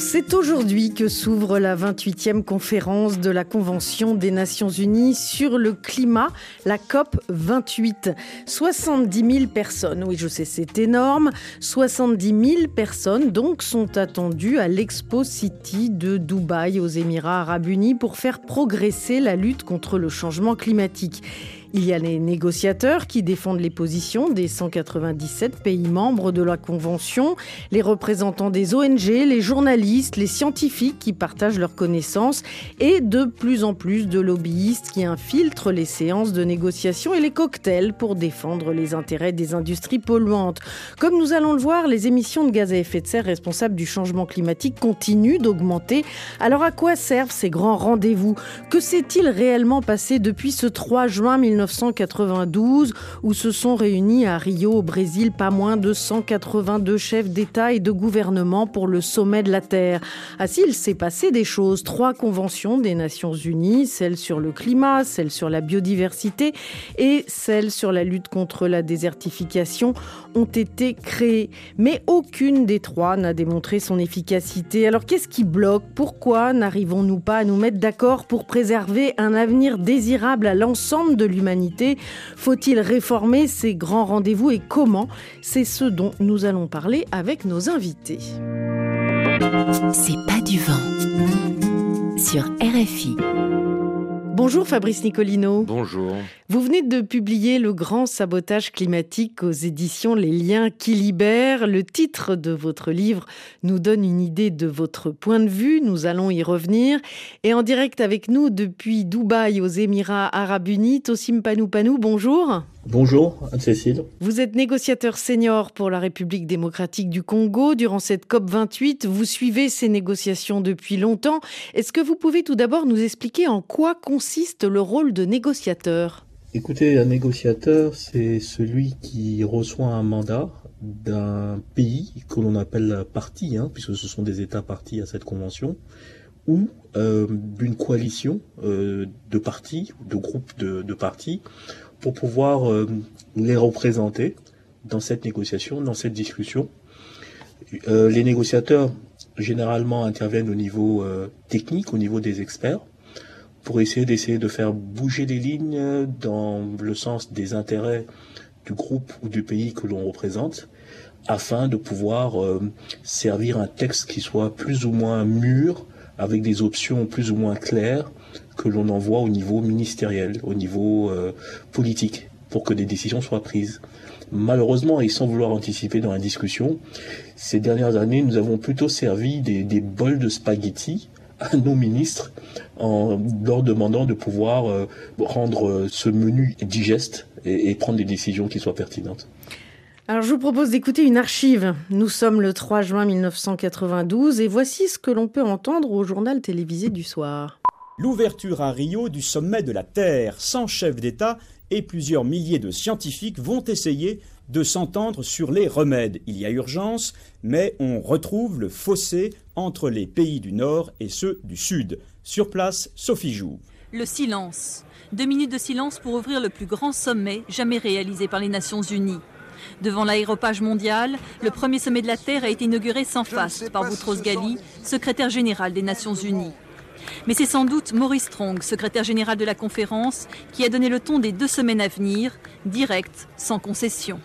C'est aujourd'hui que s'ouvre la 28e conférence de la Convention des Nations Unies sur le climat, la COP 28. 70 000 personnes, oui je sais c'est énorme, 70 000 personnes donc sont attendues à l'Expo City de Dubaï aux Émirats arabes unis pour faire progresser la lutte contre le changement climatique. Il y a les négociateurs qui défendent les positions des 197 pays membres de la Convention, les représentants des ONG, les journalistes, les scientifiques qui partagent leurs connaissances et de plus en plus de lobbyistes qui infiltrent les séances de négociation et les cocktails pour défendre les intérêts des industries polluantes. Comme nous allons le voir, les émissions de gaz à effet de serre responsables du changement climatique continuent d'augmenter. Alors à quoi servent ces grands rendez-vous? Que s'est-il réellement passé depuis ce 3 juin 19 1992 où se sont réunis à Rio au Brésil pas moins de 182 chefs d'État et de gouvernement pour le sommet de la Terre. Ah si, il s'est passé des choses. Trois conventions des Nations Unies, celle sur le climat, celle sur la biodiversité et celle sur la lutte contre la désertification ont été créées. Mais aucune des trois n'a démontré son efficacité. Alors qu'est-ce qui bloque? Pourquoi n'arrivons-nous pas à nous mettre d'accord pour préserver un avenir désirable à l'ensemble de l'humanité? Faut-il réformer ces grands rendez-vous et comment? C'est ce dont nous allons parler avec nos invités. C'est pas du vent sur RFI. Bonjour Fabrice Nicolino. Bonjour. Vous venez de publier Le grand sabotage climatique aux éditions Les liens qui libèrent. Le titre de votre livre nous donne une idée de votre point de vue. Nous allons y revenir. Et en direct avec nous depuis Dubaï aux Émirats arabes unis, Tosim Panou Panou, bonjour. Bonjour, Anne-Cécile. Vous êtes négociateur senior pour la République démocratique du Congo. Durant cette COP28, vous suivez ces négociations depuis longtemps. Est-ce que vous pouvez tout d'abord nous expliquer en quoi consiste le rôle de négociateur? Écoutez, un négociateur, c'est celui qui reçoit un mandat d'un pays que l'on appelle partie, hein, puisque ce sont des États partis à cette convention, ou euh, d'une coalition euh, de partis, de groupes de, de partis, pour pouvoir euh, les représenter dans cette négociation, dans cette discussion. Euh, les négociateurs généralement interviennent au niveau euh, technique, au niveau des experts, pour essayer d'essayer de faire bouger les lignes dans le sens des intérêts du groupe ou du pays que l'on représente, afin de pouvoir servir un texte qui soit plus ou moins mûr, avec des options plus ou moins claires, que l'on envoie au niveau ministériel, au niveau euh, politique, pour que des décisions soient prises. Malheureusement, et sans vouloir anticiper dans la discussion, ces dernières années, nous avons plutôt servi des, bols de spaghettis à nos ministres en leur demandant de pouvoir euh, rendre euh, ce menu digeste et, et prendre des décisions qui soient pertinentes. Alors je vous propose d'écouter une archive. Nous sommes le 3 juin 1992 et voici ce que l'on peut entendre au journal télévisé du soir. L'ouverture à Rio du sommet de la Terre, sans chef d'État et plusieurs milliers de scientifiques vont essayer de s'entendre sur les remèdes. Il y a urgence, mais on retrouve le fossé entre les pays du Nord et ceux du Sud. Sur place, Sophie Joux. Le silence. Deux minutes de silence pour ouvrir le plus grand sommet jamais réalisé par les Nations Unies. Devant l'aéropage mondial, le premier sommet de la Terre a été inauguré sans face par Boutros Ghali, secrétaire général des Nations Unies. Mais c'est sans doute Maurice Strong, secrétaire général de la conférence, qui a donné le ton des deux semaines à venir, direct, sans concession.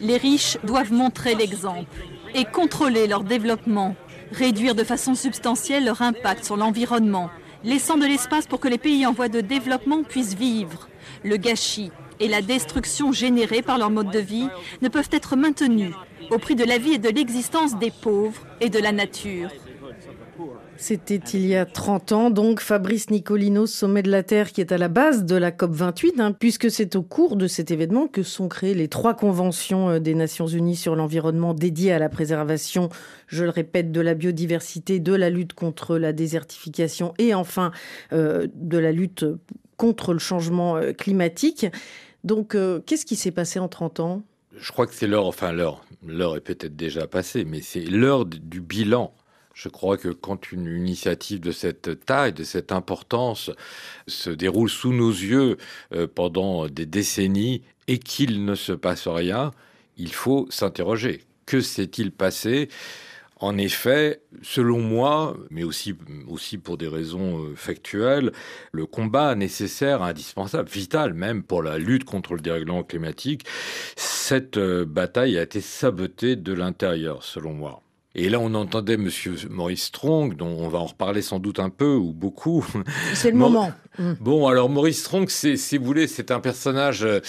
Les riches doivent montrer l'exemple et contrôler leur développement, réduire de façon substantielle leur impact sur l'environnement, laissant de l'espace pour que les pays en voie de développement puissent vivre. Le gâchis et la destruction générée par leur mode de vie ne peuvent être maintenus au prix de la vie et de l'existence des pauvres et de la nature. C'était il y a 30 ans, donc Fabrice Nicolino, sommet de la Terre, qui est à la base de la COP28, hein, puisque c'est au cours de cet événement que sont créées les trois conventions euh, des Nations Unies sur l'environnement dédiées à la préservation, je le répète, de la biodiversité, de la lutte contre la désertification et enfin euh, de la lutte contre le changement euh, climatique. Donc, qu'est-ce qui s'est passé en 30 ans? Je crois que c'est l'heure, enfin l'heure, l'heure est peut-être déjà passée, mais c'est l'heure du bilan. Je crois que quand une initiative de cette taille, de cette importance, se déroule sous nos yeux pendant des décennies et qu'il ne se passe rien, il faut s'interroger. Que s'est-il passé? En effet, selon moi, mais aussi, aussi pour des raisons euh, factuelles, le combat nécessaire, indispensable, vital même pour la lutte contre le dérèglement climatique, cette euh, bataille a été sabotée de l'intérieur, selon moi. Et là, on entendait Monsieur Maurice Strong, dont on va en reparler sans doute un peu ou beaucoup. C'est le moment. Mm. Bon, alors Maurice Strong, c'est, si vous voulez, c'est un personnage euh,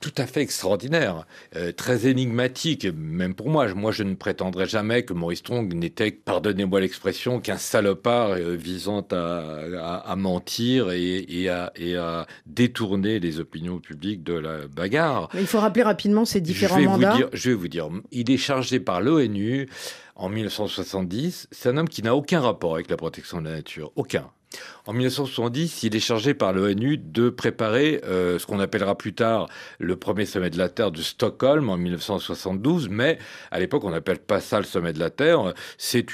tout à fait extraordinaire, euh, très énigmatique, même pour moi. Moi, je ne prétendrai jamais que Maurice Strong n'était, pardonnez-moi l'expression, qu'un salopard euh, visant à, mentir et, à, et, à, détourner les opinions publiques de la bagarre. il faut rappeler rapidement ces différents mandats. je vais vous dire, il est chargé par l'ONU en 1970, c'est un homme qui n'a aucun rapport avec la protection de la nature, aucun. En 1970, il est chargé par l'ONU de préparer euh, ce qu'on appellera plus tard le premier sommet de la Terre de Stockholm en 1972, mais à l'époque on n'appelle pas ça le sommet de la Terre. C'est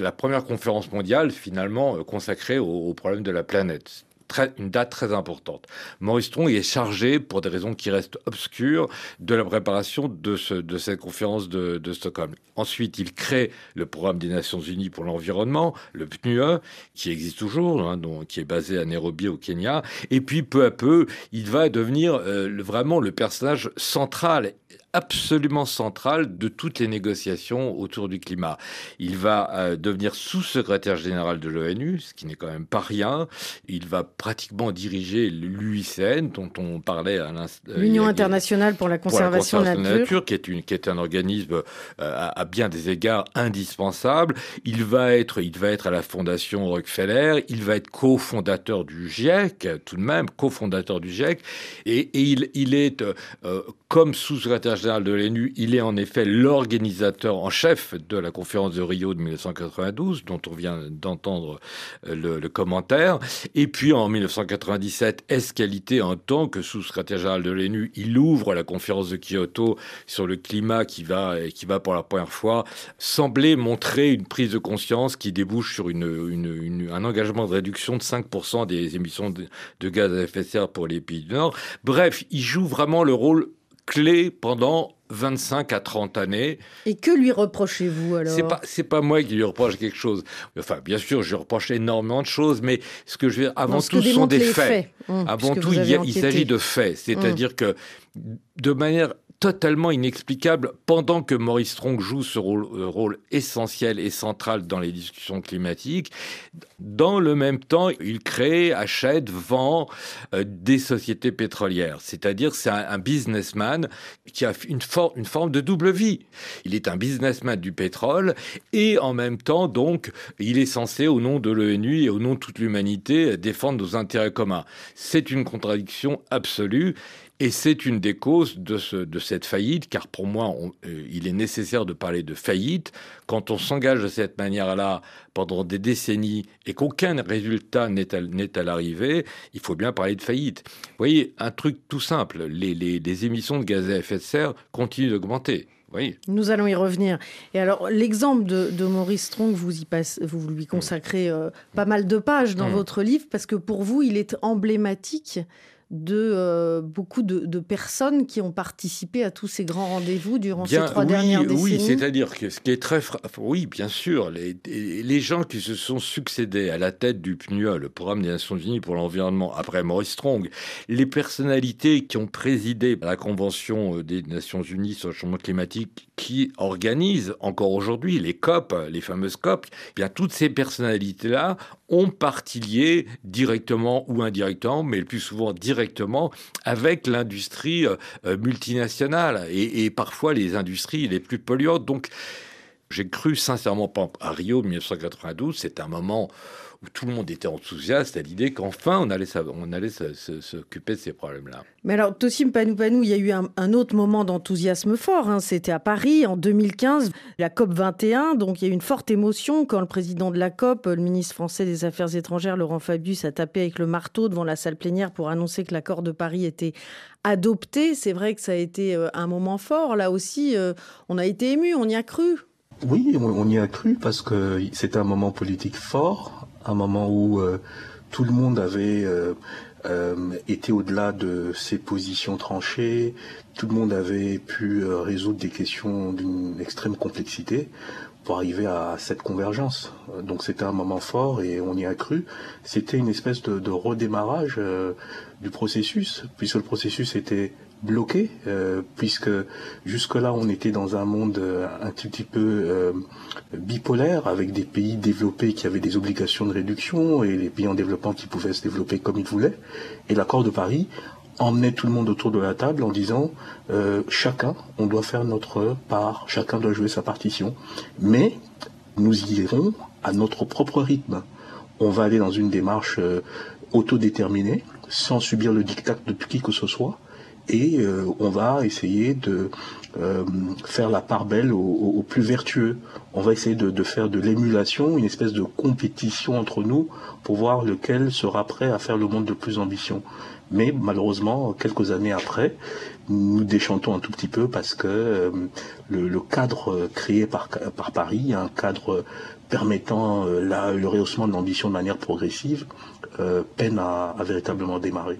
la première conférence mondiale finalement euh, consacrée aux au problèmes de la planète une date très importante. Maurice Strong est chargé, pour des raisons qui restent obscures, de la préparation de, ce, de cette conférence de, Stockholm. Ensuite, il crée le programme des Nations Unies pour l'environnement, le PNUE, qui existe toujours, hein, qui est basé à Nairobi au Kenya. Et puis, peu à peu, il va devenir euh, vraiment le personnage central absolument central de toutes les négociations autour du climat. Il va euh, devenir sous-secrétaire général de l'ONU, ce qui n'est quand même pas rien. Il va pratiquement diriger l'UICN, dont on parlait à l'instant. Euh, L'Union internationale pour la conservation, de la nature, qui est, une, qui est un organisme euh, à, bien des égards indispensable. Il va être, il va être à la Fondation Rockefeller. Il va être cofondateur du GIEC, tout de même cofondateur du GIEC, et, il, il est comme sous-secrétaire de l'ONU, il est en effet l'organisateur en chef de la conférence de Rio de 1992, dont on vient d'entendre euh, le, commentaire. Et puis en 1997, escalité en tant que sous-secrétaire général de l'ONU, il ouvre la conférence de Kyoto sur le climat qui va, qui va pour la première fois sembler montrer une prise de conscience qui débouche sur un engagement de réduction de 5% des émissions de gaz à effet de serre pour les pays du Nord. Bref, il joue vraiment le rôle clé pendant 25 à 30 années. Et que lui reprochez-vous alors? C'est pas c'est pas moi qui lui reproche quelque chose. Enfin, bien sûr, je lui reproche énormément de choses, mais ce que je veux dire, avant tout, ce sont des faits. Hum, avant tout, il, il s'agit de faits, c'est-à-dire hum. que de manière totalement inexplicable pendant que Maurice Strong joue ce rôle, euh, rôle, essentiel et central dans les discussions climatiques. Dans le même temps, il crée, achète, vend euh, des sociétés pétrolières. C'est-à-dire, c'est un, businessman qui a une, une forme de double vie. Il est un businessman du pétrole et en même temps, donc, il est censé, au nom de l'ONU et au nom de toute l'humanité, défendre nos intérêts communs. C'est une contradiction absolue. Et c'est une des causes de, ce, de, cette faillite, car pour moi, euh, il est nécessaire de parler de faillite. Quand on s'engage de cette manière-là pendant des décennies et qu'aucun résultat n'est à, à l'arrivée, il faut bien parler de faillite. Vous voyez, un truc tout simple, les, les, les émissions de gaz à effet de serre continuent d'augmenter. Oui. Nous allons y revenir. Et alors, l'exemple de, de, Maurice Strong, vous, y passe, vous lui consacrez euh, pas mal de pages dans mmh. votre livre, parce que pour vous, il est emblématique de euh, beaucoup de, personnes qui ont participé à tous ces grands rendez-vous durant ces trois dernières décennies. Oui, c'est-à-dire que ce qui est très... Oui, bien sûr, les, les, gens qui se sont succédés à la tête du PNUA, le Programme des Nations Unies pour l'environnement, après Maurice Strong, les personnalités qui ont présidé à la Convention euh, des Nations Unies sur le changement climatique, qui organisent encore aujourd'hui les COP, les fameuses COP, eh bien toutes ces personnalités-là ont parti lié directement ou indirectement, mais le plus souvent directement avec l'industrie euh, euh, multinationale et, parfois les industries les plus polluantes. Donc, j'ai cru sincèrement, à Rio 1992, c'est un moment où tout le monde était enthousiaste à l'idée qu'enfin on allait, on allait s'occuper de ces problèmes-là. Mais alors, Tossim Panou-Panou, il y a eu un, autre moment d'enthousiasme fort. Hein. C'était à Paris en 2015, la COP 21. Donc, il y a eu une forte émotion quand le président de la COP, le ministre français des Affaires étrangères, Laurent Fabius, a tapé avec le marteau devant la salle plénière pour annoncer que l'accord de Paris était adopté. C'est vrai que ça a été euh, un moment fort. Là aussi, euh, on a été ému, on y a cru. Oui, on y a cru parce que c'était un moment politique fort, un moment où euh, tout le monde avait été au-delà de ses positions tranchées, tout le monde avait pu résoudre des questions d'une extrême complexité pour arriver à cette convergence. Donc c'était un moment fort et on y a cru. C'était une espèce de, redémarrage euh, du processus, puisque le processus était bloqué, euh, puisque jusque-là on était dans un monde euh, un petit, petit peu bipolaire, avec des pays développés qui avaient des obligations de réduction et les pays en développement qui pouvaient se développer comme ils voulaient. Et l'accord de Paris emmener tout le monde autour de la table en disant euh, chacun, on doit faire notre part, chacun doit jouer sa partition, mais nous y irons à notre propre rythme. On va aller dans une démarche euh, autodéterminée, sans subir le diktat de qui que ce soit, et euh, on va essayer de faire la part belle aux, plus vertueux. On va essayer de, de faire de l'émulation, une espèce de compétition entre nous pour voir lequel sera prêt à faire le monde de plus ambition. Mais malheureusement, quelques années après, nous déchantons un tout petit peu parce que euh, le, cadre créé par, par Paris, un cadre permettant euh, le rehaussement de l'ambition de manière progressive, euh, peine à véritablement démarrer.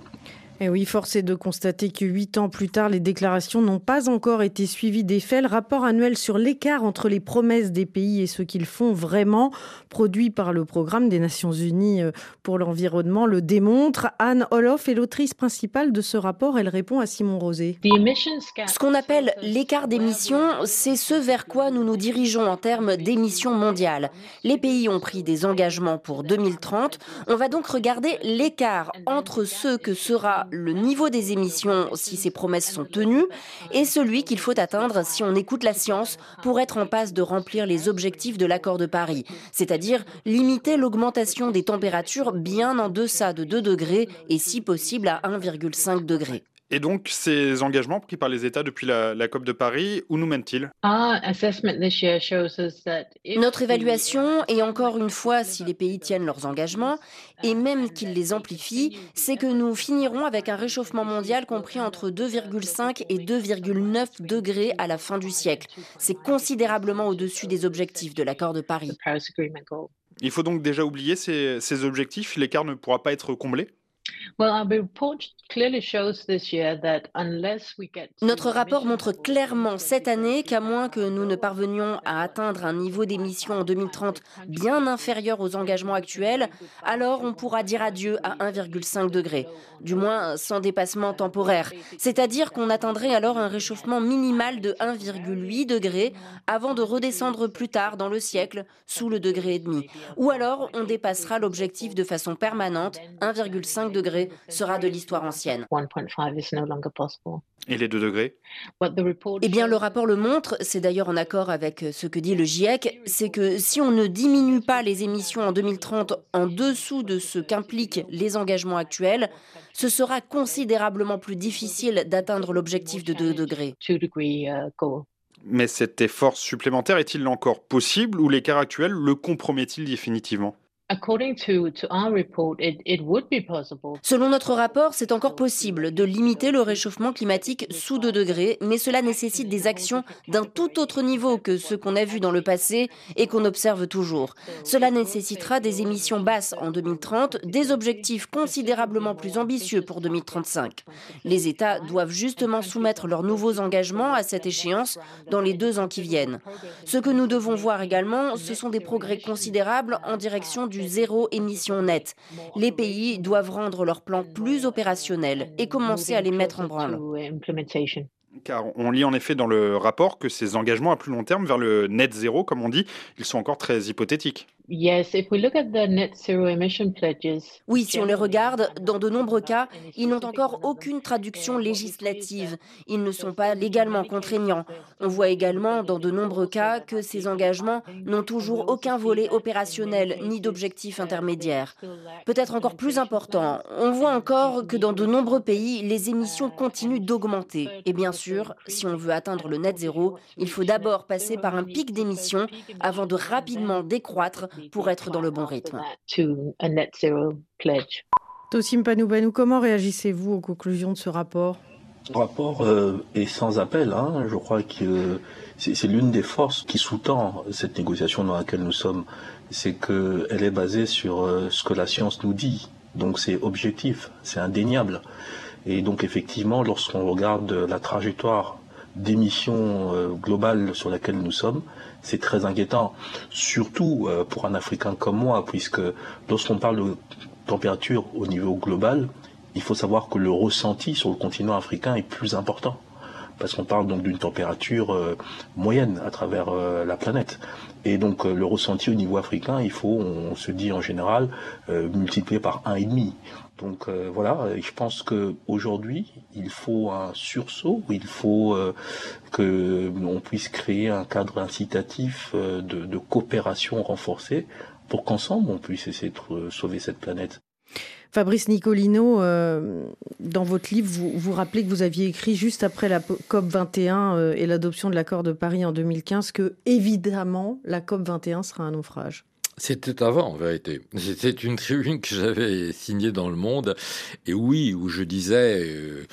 Et oui, force est de constater que huit ans plus tard, les déclarations n'ont pas encore été suivies des faits. Le rapport annuel sur l'écart entre les promesses des pays et ce qu'ils font vraiment, produit par le programme des Nations Unies euh, pour l'environnement, le démontre. Anne Olof est l'autrice principale de ce rapport. Elle répond à Simon Rosé. Ce qu'on appelle l'écart d'émissions, c'est ce vers quoi nous nous dirigeons en termes d'émissions mondiales. Les pays ont pris des engagements pour 2030. On va donc regarder l'écart entre ce que sera le niveau des émissions si ces promesses sont tenues et celui qu'il faut atteindre si on écoute la science pour être en passe de remplir les objectifs de l'accord de Paris, c'est-à-dire limiter l'augmentation des températures bien en deçà de 2 degrés et si possible à 1,5 degré. Et donc, ces engagements pris par les États depuis la, COP de Paris, où nous mènent-ils Notre évaluation, et encore une fois, si les pays tiennent leurs engagements, et même qu'ils les amplifient, c'est que nous finirons avec un réchauffement mondial compris entre 2,5 et 2,9 degrés à la fin du siècle. C'est considérablement au-dessus des objectifs de l'accord de Paris. Il faut donc déjà oublier ces, ces objectifs, l'écart ne pourra pas être comblé notre rapport montre clairement cette année qu'à moins que nous ne parvenions à atteindre un niveau d'émission en 2030 bien inférieur aux engagements actuels, alors on pourra dire adieu à 1,5 degré, du moins sans dépassement temporaire. C'est-à-dire qu'on atteindrait alors un réchauffement minimal de 1,8 degré avant de redescendre plus tard dans le siècle sous le degré et demi. Ou alors on dépassera l'objectif de façon permanente, 1,5 degré sera de l'histoire ancienne. Et les 2 degrés? Eh bien, le rapport le montre, c'est d'ailleurs en accord avec ce que dit le GIEC, c'est que si on ne diminue pas les émissions en 2030 en dessous de ce qu'impliquent les engagements actuels, ce sera considérablement plus difficile d'atteindre l'objectif de 2 degrés. Uh, Mais cet effort supplémentaire est-il encore possible ou l'écart actuel le compromet-il définitivement? Selon notre rapport, c'est encore possible de limiter le réchauffement climatique sous 2 degrés, mais cela nécessite des actions d'un tout autre niveau que ce qu'on a vu dans le passé et qu'on observe toujours. Cela nécessitera des émissions basses en 2030, des objectifs considérablement plus ambitieux pour 2035. Les États doivent justement soumettre leurs nouveaux engagements à cette échéance dans les deux ans qui viennent. Ce que nous devons voir également, ce sont des progrès considérables en direction du zéro émission nette. Les pays doivent rendre leurs plans plus opérationnels et commencer à les mettre en branle. Car on lit en effet dans le rapport que ces engagements à plus long terme vers le net zéro, comme on dit, ils sont encore très hypothétiques. Oui, si on les regarde, dans de nombreux cas, ils n'ont encore aucune traduction législative. Ils ne sont pas légalement contraignants. On voit également dans de nombreux cas que ces engagements n'ont toujours aucun volet opérationnel ni d'objectif intermédiaire. Peut-être encore plus important, on voit encore que dans de nombreux pays, les émissions continuent d'augmenter. Et bien sûr, si on veut atteindre le net zéro, il faut d'abord passer par un pic d'émissions avant de rapidement décroître pour être dans le bon rythme. Tossim Panoubanou, comment réagissez-vous aux conclusions de ce rapport? Ce rapport euh, est sans appel. Hein. Je crois que c'est l'une des forces qui sous-tend cette négociation dans laquelle nous sommes. C'est qu'elle est basée sur euh, ce que la science nous dit. Donc c'est objectif, c'est indéniable. Et donc effectivement, lorsqu'on regarde la trajectoire d'émissions euh, globales sur laquelle nous sommes, c'est très inquiétant, surtout euh, pour un Africain comme moi, puisque lorsqu'on parle de température au niveau global, il faut savoir que le ressenti sur le continent africain est plus important parce qu'on parle donc d'une température euh, moyenne à travers la planète. Et donc le ressenti au niveau africain, il faut, on, se dit en général, multiplier par un et demi. Donc euh, voilà, je pense qu'aujourd'hui, il faut un sursaut, il faut euh, que on puisse créer un cadre incitatif euh, de, coopération renforcée pour qu'ensemble on puisse essayer de sauver cette planète. Fabrice Nicolino, dans votre livre, vous, vous rappelez que vous aviez écrit juste après la COP 21 et l'adoption de l'accord de Paris en 2015 que évidemment la COP 21 sera un naufrage. C'était avant, en vérité. C'était une tribune que j'avais signée dans Le Monde, et oui, où je disais euh,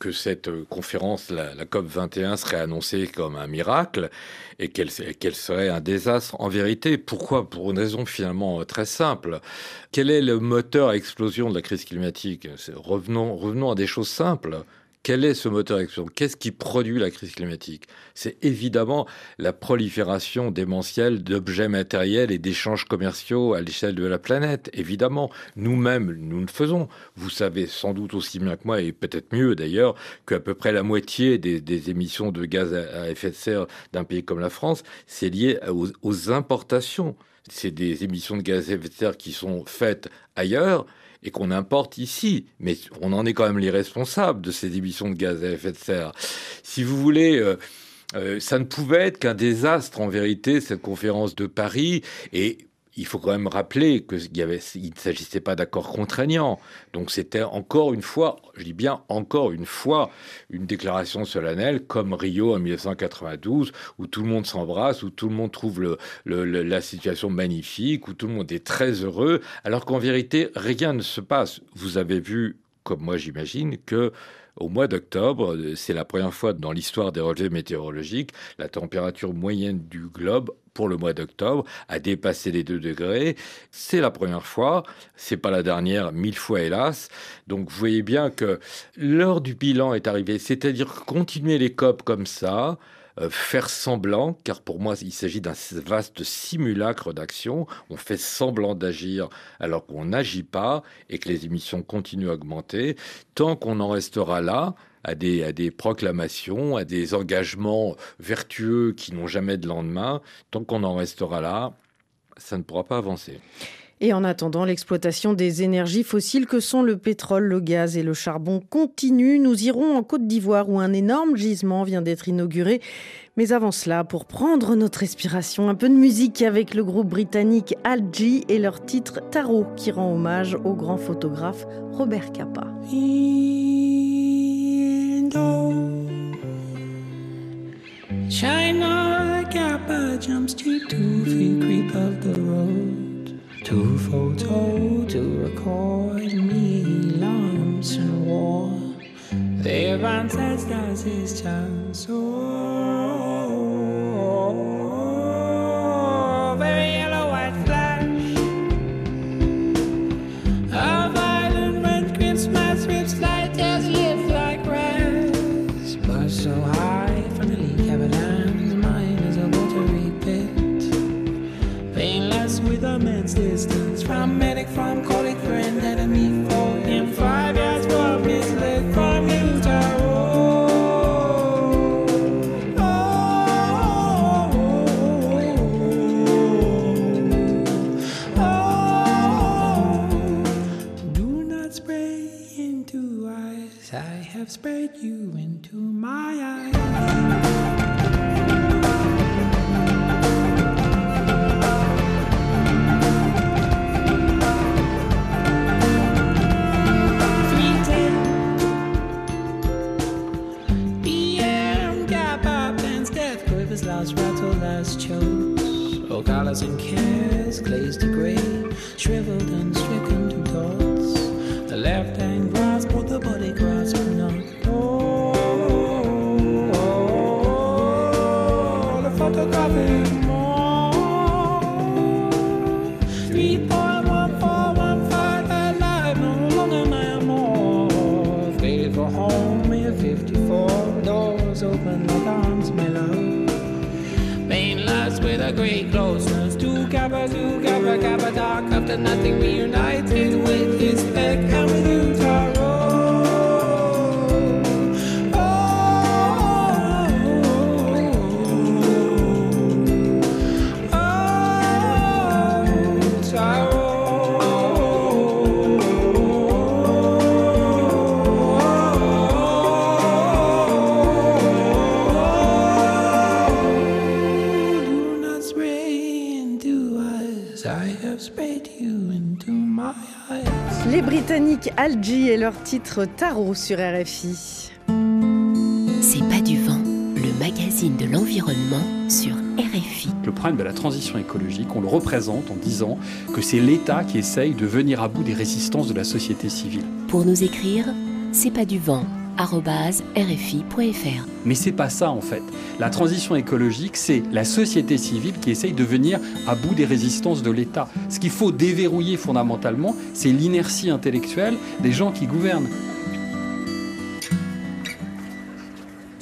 que, cette conférence, la, COP 21, serait annoncée comme un miracle, et qu'elle serait un désastre. En vérité, pourquoi? Pour une raison finalement très simple. Quel est le moteur à explosion de la crise climatique? Revenons, revenons à des choses simples. Quel est ce moteur d'action Qu'est-ce qui produit la crise climatique? C'est évidemment la prolifération démentielle d'objets matériels et d'échanges commerciaux à l'échelle de la planète. Évidemment, nous-mêmes, nous le faisons. Vous savez sans doute aussi bien que moi, et peut-être mieux d'ailleurs, qu'à peu près la moitié des, émissions de gaz à, effet de serre d'un pays comme la France, c'est lié aux importations. C'est des émissions de gaz à effet de serre qui sont faites ailleurs et qu'on importe ici. Mais on en est quand même les responsables de ces émissions de gaz à effet de serre. Si vous voulez... Euh, euh, ça ne pouvait être qu'un désastre en vérité, cette conférence de Paris. Et il faut quand même rappeler qu'il il ne s'agissait pas d'accords contraignants. Donc c'était encore une fois, je dis bien encore une fois, une déclaration solennelle comme Rio en 1992, où tout le monde s'embrasse, où tout le monde trouve la situation magnifique, où tout le monde est très heureux, alors qu'en vérité, rien ne se passe. Vous avez vu, comme moi j'imagine, que au mois d'octobre, c'est la première fois dans l'histoire des relevés météorologiques, la température moyenne du globe pour le mois d'octobre a dépassé les 2 degrés. C'est la première fois, c'est pas la dernière, mille fois hélas. Donc vous voyez bien que l'heure du bilan est arrivée, c'est-à-dire continuer les COP comme ça, euh, faire semblant, car pour moi il s'agit d'un vaste simulacre d'action. On fait semblant d'agir alors qu'on n'agit pas et que les émissions continuent à augmenter. Tant qu'on en restera là, à des, à des proclamations, à des engagements vertueux qui n'ont jamais de lendemain, tant qu'on en restera là, ça ne pourra pas avancer. Et en attendant, l'exploitation des énergies fossiles que sont le pétrole, le gaz et le charbon continue. Nous irons en Côte d'Ivoire où un énorme gisement vient d'être inauguré. Mais avant cela, pour prendre notre respiration, un peu de musique avec le groupe britannique Algie et leur titre Tarot qui rend hommage au grand photographe Robert Capa. Road. Two photo to record me lumps and war. There are stars is chance. Oh, oh, oh. And cares glazed to gray, shriveled and And nothing reunited Algie et leur titre Tarot sur RFI. C'est pas du vent, le magazine de l'environnement sur RFI. Le problème de la transition écologique, on le représente en disant que c'est l'État qui essaye de venir à bout des résistances de la société civile. Pour nous écrire, c'est pas du vent rfi.fr. Mais c'est pas ça en fait. La transition écologique, c'est la société civile qui essaye de venir à bout des résistances de l'État. Ce qu'il faut déverrouiller fondamentalement, c'est l'inertie intellectuelle des gens qui gouvernent.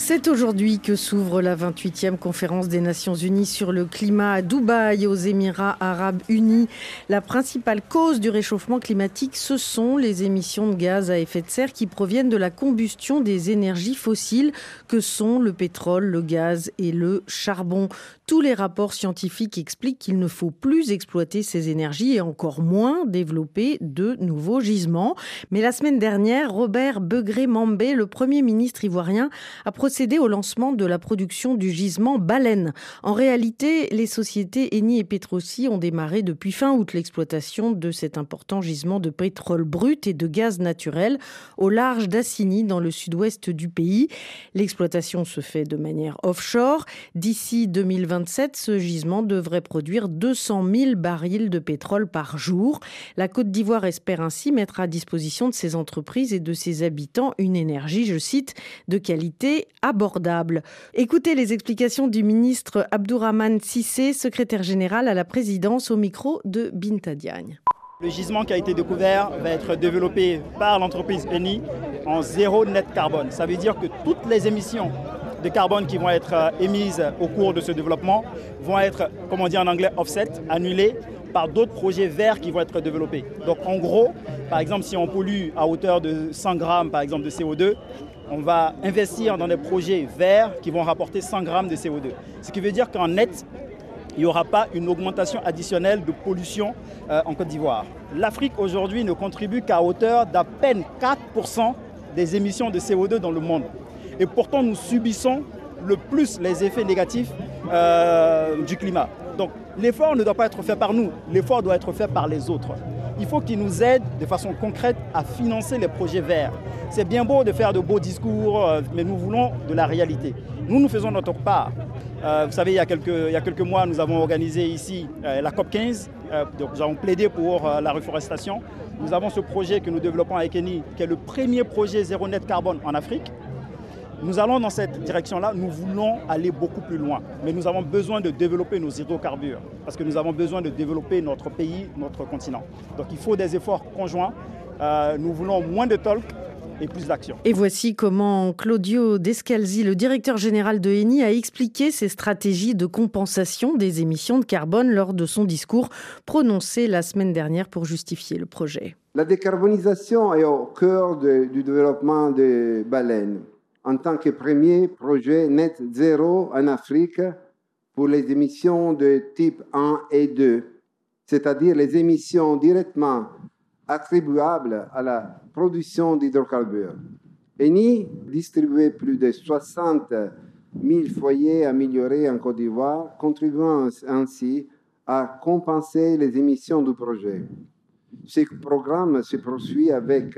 C'est aujourd'hui que s'ouvre la 28e conférence des Nations Unies sur le climat à Dubaï, aux Émirats arabes unis. La principale cause du réchauffement climatique, ce sont les émissions de gaz à effet de serre qui proviennent de la combustion des énergies fossiles que sont le pétrole, le gaz et le charbon. Tous les rapports scientifiques expliquent qu'il ne faut plus exploiter ces énergies et encore moins développer de nouveaux gisements. Mais la semaine dernière, Robert Begré-Mambé, le Premier ministre ivoirien, a procédé au lancement de la production du gisement Baleine. En réalité, les sociétés Eni et Petrosi ont démarré depuis fin août l'exploitation de cet important gisement de pétrole brut et de gaz naturel au large d'Assini dans le sud-ouest du pays. L'exploitation se fait de manière offshore. D'ici 2020, ce gisement devrait produire 200 000 barils de pétrole par jour. La Côte d'Ivoire espère ainsi mettre à disposition de ses entreprises et de ses habitants une énergie, je cite, de qualité abordable. Écoutez les explications du ministre Abdourahman Sissé, secrétaire général à la présidence, au micro de Binta Diagne. Le gisement qui a été découvert va être développé par l'entreprise Eni en zéro net carbone. Ça veut dire que toutes les émissions de carbone qui vont être euh, émises au cours de ce développement vont être, comme on dit en anglais, offset, annulées par d'autres projets verts qui vont être développés. Donc en gros, par exemple, si on pollue à hauteur de 100 grammes par exemple de CO2, on va investir dans des projets verts qui vont rapporter 100 grammes de CO2. Ce qui veut dire qu'en net, il n'y aura pas une augmentation additionnelle de pollution euh, en Côte d'Ivoire. L'Afrique aujourd'hui ne contribue qu'à hauteur d'à peine 4% des émissions de CO2 dans le monde. Et pourtant, nous subissons le plus les effets négatifs euh, du climat. Donc l'effort ne doit pas être fait par nous, l'effort doit être fait par les autres. Il faut qu'ils nous aident de façon concrète à financer les projets verts. C'est bien beau de faire de beaux discours, euh, mais nous voulons de la réalité. Nous, nous faisons notre part. Euh, vous savez, il y, a quelques, mois, nous avons organisé ici la COP 15. donc, nous avons plaidé pour la reforestation. Nous avons ce projet que nous développons avec Eni, qui est le premier projet zéro net carbone en Afrique. Nous allons dans cette direction-là, nous voulons aller beaucoup plus loin. Mais nous avons besoin de développer nos hydrocarbures, parce que nous avons besoin de développer notre pays, notre continent. Donc il faut des efforts conjoints. Euh, nous voulons moins de talk et plus d'action. Et voici comment Claudio Descalzi, le directeur général de Eni, a expliqué ses stratégies de compensation des émissions de carbone lors de son discours prononcé la semaine dernière pour justifier le projet. La décarbonisation est au cœur de, du développement des baleines en tant que premier projet net zéro en Afrique pour les émissions de type 1 et 2, c'est-à-dire les émissions directement attribuables à la production d'hydrocarbures. ENI distribuait plus de 60 000 foyers améliorés en Côte d'Ivoire, contribuant ainsi à compenser les émissions du projet. Ce programme se poursuit avec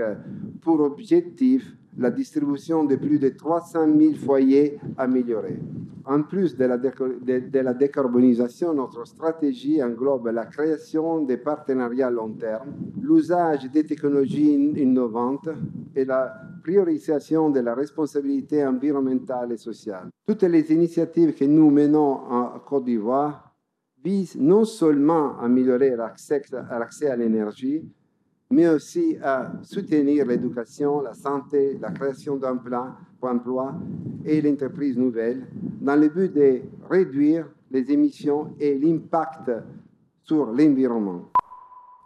pour objectif la distribution de plus de 300 000 foyers améliorés. En plus de la, décarbonisation, notre stratégie englobe la création de partenariats à long terme, l'usage des technologies in- innovantes et la priorisation de la responsabilité environnementale et sociale. Toutes les initiatives que nous menons en Côte d'Ivoire visent non seulement à améliorer l'accès à l'énergie, mais aussi à soutenir l'éducation, la santé, la création d'emplois emplois et l'entreprise nouvelle dans le but de réduire les émissions et l'impact sur l'environnement.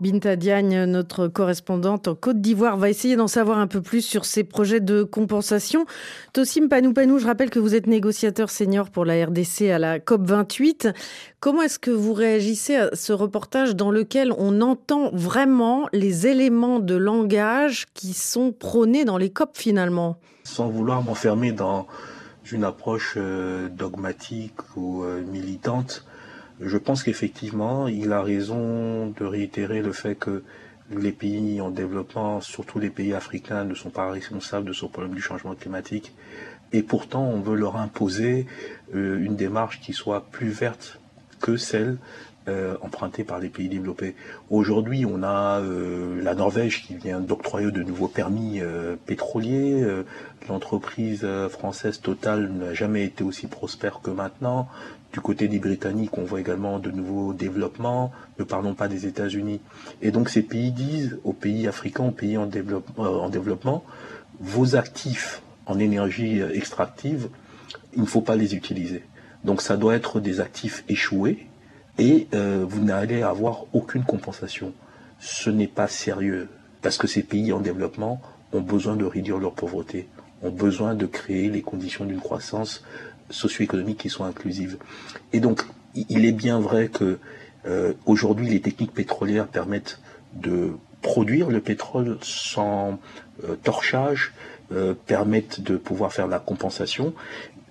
Binta Diagne, notre correspondante en Côte d'Ivoire, va essayer d'en savoir un peu plus sur ces projets de compensation. Tossim Panoupanou, je rappelle que vous êtes négociateur senior pour la RDC à la COP28. Comment est-ce que vous réagissez à ce reportage dans lequel on entend vraiment les éléments de langage qui sont prônés dans les COP finalement? Sans vouloir m'enfermer dans une approche euh, dogmatique ou euh, militante, je pense qu'effectivement, il a raison de réitérer le fait que les pays en développement, surtout les pays africains, ne sont pas responsables de ce problème du changement climatique. Et pourtant, on veut leur imposer euh, une démarche qui soit plus verte que celle euh, empruntée par les pays développés. Aujourd'hui, on a euh, la Norvège qui vient d'octroyer de nouveaux permis pétroliers. L'entreprise française Total n'a jamais été aussi prospère que maintenant. Du côté des Britanniques, on voit également de nouveaux développements. Ne parlons pas des États-Unis. Et donc ces pays disent aux pays africains, aux pays en, euh, en développement, vos actifs en énergie euh, extractive, il ne faut pas les utiliser. Donc ça doit être des actifs échoués et euh, vous n'allez avoir aucune compensation. Ce n'est pas sérieux parce que ces pays en développement ont besoin de réduire leur pauvreté, ont besoin de créer les conditions d'une croissance socio-économique qui soit inclusive. Et donc, il est bien vrai que euh, aujourd'hui les techniques pétrolières permettent de produire le pétrole sans euh, torchage, euh, permettent de pouvoir faire la compensation,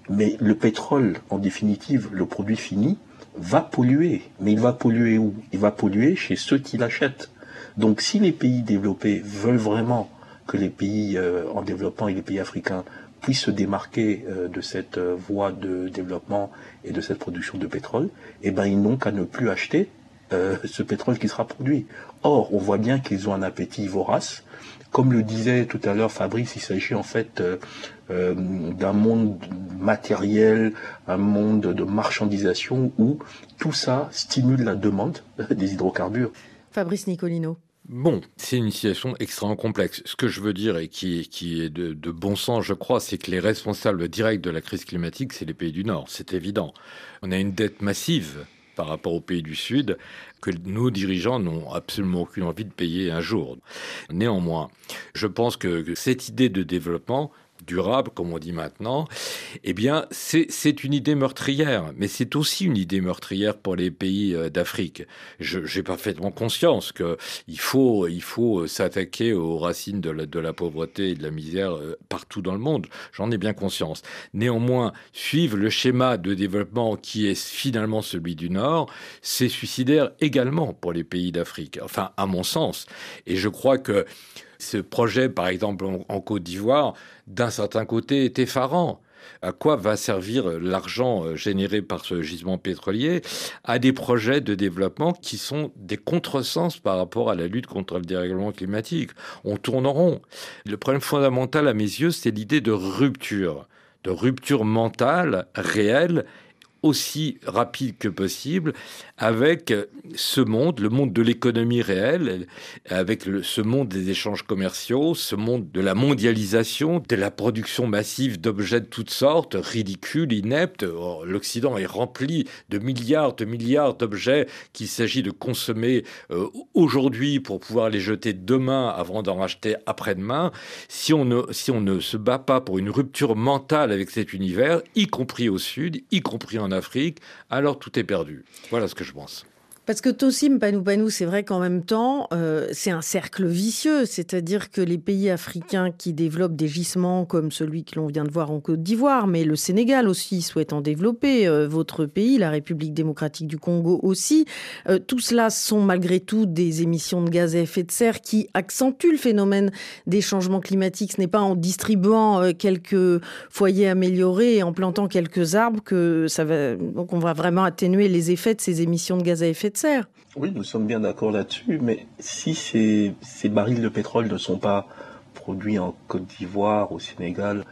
mais le pétrole, en définitive, le produit fini, va polluer. Mais il va polluer où? Il va polluer chez ceux qui l'achètent. Donc si les pays développés veulent vraiment que les pays en développement et les pays africains puissent se démarquer euh, de cette euh, voie de développement et de cette production de pétrole, eh ben ils n'ont qu'à ne plus acheter euh, ce pétrole qui sera produit. Or, on voit bien qu'ils ont un appétit vorace. Comme le disait tout à l'heure Fabrice, il s'agit en fait euh, euh, d'un monde matériel, un monde de marchandisation où tout ça stimule la demande des hydrocarbures. Fabrice Nicolino. Bon, c'est une situation extrêmement complexe. Ce que je veux dire et qui, est de, bon sens, je crois, c'est que les responsables directs de la crise climatique, c'est les pays du Nord. C'est évident. On a une dette massive par rapport aux pays du Sud que nos dirigeants n'ont absolument aucune envie de payer un jour. Néanmoins, je pense que cette idée de développement durable, comme on dit maintenant, eh bien, c'est une idée meurtrière, mais c'est aussi une idée meurtrière pour les pays euh, d'Afrique. J'ai parfaitement conscience que il faut, il faut s'attaquer aux racines de la, de la pauvreté et de la misère euh, partout dans le monde. J'en ai bien conscience. Néanmoins, suivre le schéma de développement qui est finalement celui du Nord, c'est suicidaire également pour les pays d'Afrique. Enfin, à mon sens. Et je crois que ce projet, par exemple, en, Côte d'Ivoire, d'un certain côté, est effarant. À quoi va servir l'argent généré par ce gisement pétrolier À des projets de développement qui sont des contresens par rapport à la lutte contre le dérèglement climatique? On tourne en rond. Le problème fondamental, à mes yeux, c'est l'idée de rupture, de rupture mentale réelle aussi rapide que possible avec ce monde, le monde de l'économie réelle, avec ce monde des échanges commerciaux, ce monde de la mondialisation, de la production massive d'objets de toutes sortes, ridicules, ineptes. L'Occident est rempli de milliards de milliards d'objets qu'il s'agit de consommer euh, aujourd'hui pour pouvoir les jeter demain avant d'en racheter après-demain. Si on, ne, si on ne se bat pas pour une rupture mentale avec cet univers, y compris au Sud, y compris en Afrique, alors tout est perdu. Voilà ce que je pense. Parce que Tossim Panou c'est vrai qu'en même temps, euh, c'est un cercle vicieux. C'est-à-dire que les pays africains qui développent des gisements comme celui que l'on vient de voir en Côte d'Ivoire, mais le Sénégal aussi souhaite en développer, euh, votre pays, la République démocratique du Congo aussi, euh, tout cela sont malgré tout des émissions de gaz à effet de serre qui accentuent le phénomène des changements climatiques. Ce n'est pas en distribuant quelques foyers améliorés et en plantant quelques arbres que ça va, donc on va vraiment atténuer les effets de ces émissions de gaz à effet de serre. Oui, nous sommes bien d'accord là-dessus, mais si ces, ces barils de pétrole ne sont pas produits en Côte d'Ivoire, au Sénégal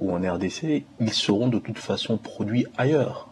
ou en RDC, ils seront de toute façon produits ailleurs,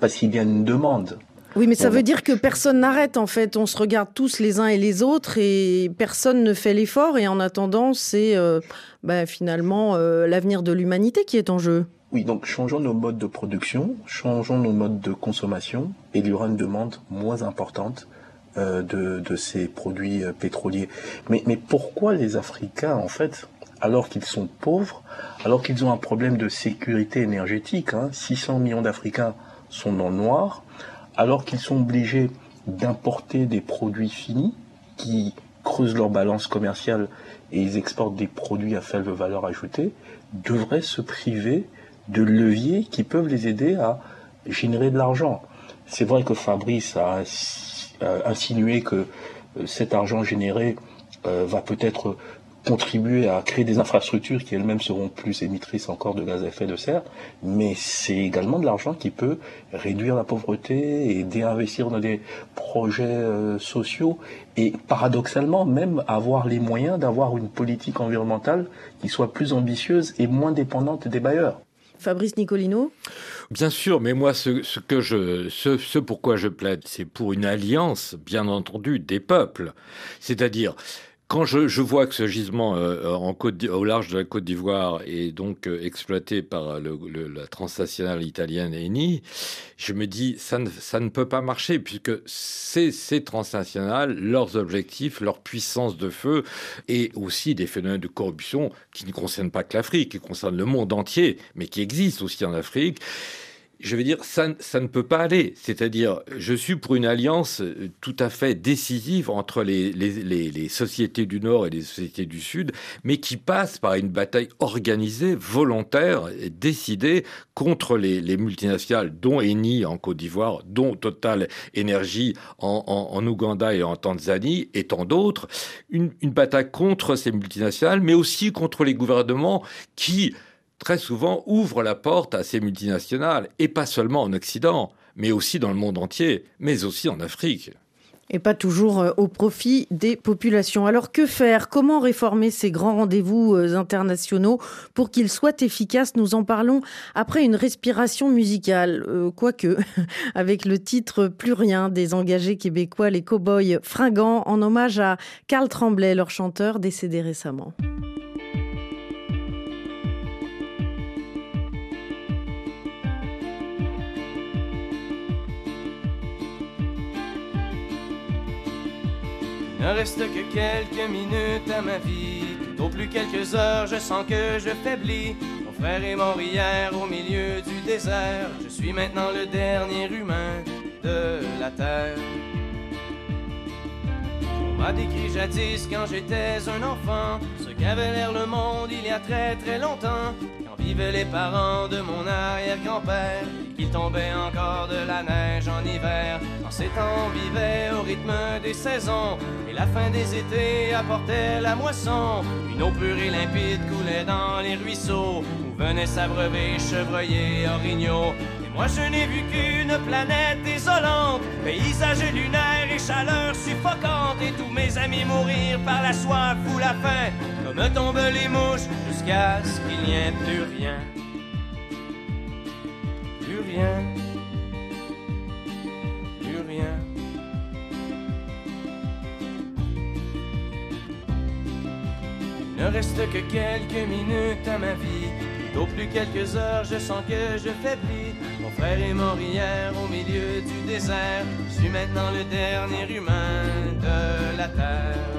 parce qu'il y a une demande. Oui, mais ça veut dire que personne n'arrête en fait. On se regarde tous les uns et les autres et personne ne fait l'effort. Et en attendant, c'est euh, bah, finalement euh, l'avenir de l'humanité qui est en jeu. Oui, donc changeons nos modes de production, changeons nos modes de consommation, et il y aura une demande moins importante euh, de, ces produits euh, pétroliers. Mais, mais pourquoi les Africains, en fait, alors qu'ils sont pauvres, alors qu'ils ont un problème de sécurité énergétique, hein, 600 millions d'Africains sont dans le noir, alors qu'ils sont obligés d'importer des produits finis qui creusent leur balance commerciale et ils exportent des produits à faible valeur ajoutée, devraient se priver de leviers qui peuvent les aider à générer de l'argent. C'est vrai que Fabrice a insi- insinué que euh, cet argent généré euh, va peut-être contribuer à créer des infrastructures qui elles-mêmes seront plus émettrices encore de gaz à effet de serre, mais c'est également de l'argent qui peut réduire la pauvreté, aider à investir dans des projets euh, sociaux et paradoxalement même avoir les moyens d'avoir une politique environnementale qui soit plus ambitieuse et moins dépendante des bailleurs. Fabrice Nicolino Bien sûr, mais moi, ce, que je, pourquoi je plaide, c'est pour une alliance, bien entendu, des peuples. C'est-à-dire, quand je, je vois que ce gisement euh, en Côte, au large de la Côte d'Ivoire est donc euh, exploité par le, le- la transnationale italienne Eni, je me dis ça ne, ça ne peut pas marcher puisque c'est ces transnationales, leurs objectifs, leur puissance de feu et aussi des phénomènes de corruption qui ne concernent pas que l'Afrique, qui concernent le monde entier, mais qui existent aussi en Afrique je veux dire, ça, ça ne peut pas aller. C'est-à-dire, je suis pour une alliance euh, tout à fait décisive entre les, les, les, les sociétés du Nord et les sociétés du Sud, mais qui passe par une bataille organisée, volontaire, et décidée contre les, les multinationales, dont Eni en Côte d'Ivoire, dont Total Energy en, en, en Ouganda et en Tanzanie, et tant d'autres. Une, une bataille contre ces multinationales, mais aussi contre les gouvernements qui très souvent ouvre la porte à ces multinationales, et pas seulement en Occident, mais aussi dans le monde entier, mais aussi en Afrique. Et pas toujours euh, au profit des populations. Alors que faire? Comment réformer ces grands rendez-vous euh, internationaux pour qu'ils soient efficaces? Nous en parlons après une respiration musicale. Euh, quoique, avec le titre Plus rien des engagés québécois, les cow-boys fringants, en hommage à Carl Tremblay, leur chanteur décédé récemment. Ne reste que quelques minutes à ma vie. Au plus quelques heures, je sens que je faiblis. Mon frère est mort hier au milieu du désert. Je suis maintenant le dernier humain de la terre. M'a décrit jadis quand j'étais un enfant ce qu'avait l'air le monde il y a très très longtemps. Quand vivaient les parents de mon arrière-grand-père qu'il tombait encore de la neige en hiver. En ces temps, on vivait au rythme des saisons et la fin des étés apportait la moisson. Une eau pure et limpide coulait dans les ruisseaux où venaient s'abreuver chevreuils et orignaux. Moi je n'ai vu qu'une planète désolante, paysage lunaire et chaleur suffocante, et tous mes amis mourir par la soif ou la faim, comme tombent les mouches, jusqu'à ce qu'il n'y ait plus rien. Plus rien. Plus rien. Il ne reste que quelques minutes à ma vie. Au plus quelques heures, je sens que je faiblis. Frère est mort hier au milieu du désert. Je suis maintenant le dernier humain de la terre.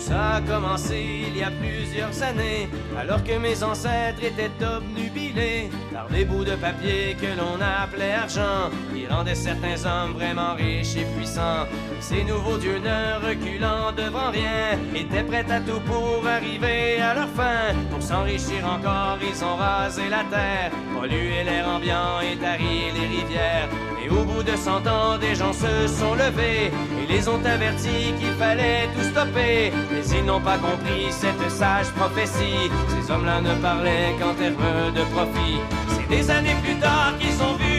Ça a commencé il y a plusieurs années, alors que mes ancêtres étaient obnubilés par des bouts de papier que l'on appelait argent, qui rendaient certains hommes vraiment riches et puissants. Ces nouveaux dieux ne reculant devant rien, étaient prêts à tout pour arriver à leur fin. Pour s'enrichir encore, ils ont rasé la terre, pollué l'air ambiant et tari les rivières. Au bout de cent ans, des gens se sont levés et les ont avertis qu'il fallait tout stopper. Mais ils n'ont pas compris cette sage prophétie. Ces hommes-là ne parlaient qu'en termes de profit. C'est des années plus tard qu'ils ont vu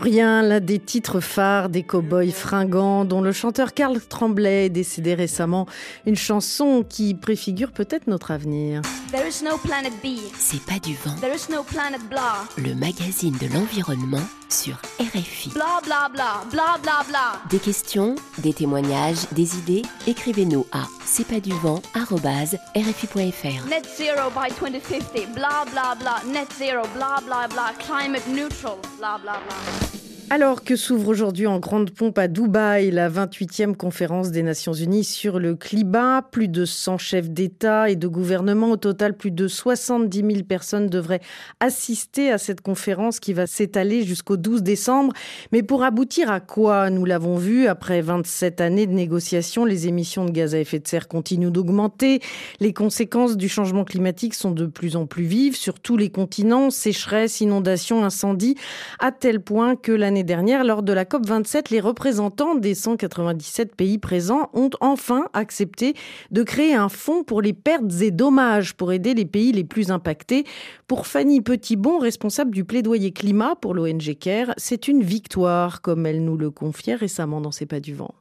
Plus rien, l'un des titres phares des cow-boys fringants, dont le chanteur Carl Tremblay est décédé récemment. Une chanson qui préfigure peut-être notre avenir. There is no planet B. C'est pas du vent, There is no planet blah. le magazine de l'environnement sur RFI. Blah blah blah. Blah blah blah. Des questions, des témoignages, des idées, écrivez-nous à c'est pas du vent rfi.fr. Net zero by 2050. Blah blah blah. Net zero. Blah blah blah. Climate neutral. Blah blah blah. Alors que s'ouvre aujourd'hui en grande pompe à Dubaï la 28e conférence des Nations Unies sur le climat, plus de 100 chefs d'État et de gouvernement, au total plus de 70 000 personnes devraient assister à cette conférence qui va s'étaler jusqu'au 12 décembre. Mais pour aboutir à quoi Nous l'avons vu, après 27 années de négociations, les émissions de gaz à effet de serre continuent d'augmenter. Les conséquences du changement climatique sont de plus en plus vives sur tous les continents, sécheresse, inondations, incendies, à tel point que l'année dernière, lors de la COP27, les représentants des 197 pays présents ont enfin accepté de créer un fonds pour les pertes et dommages pour aider les pays les plus impactés. Pour Fanny Petitbon, responsable du plaidoyer climat pour l'ONG CARE, c'est une victoire, comme elle nous le confiait récemment dans C'est pas du vent.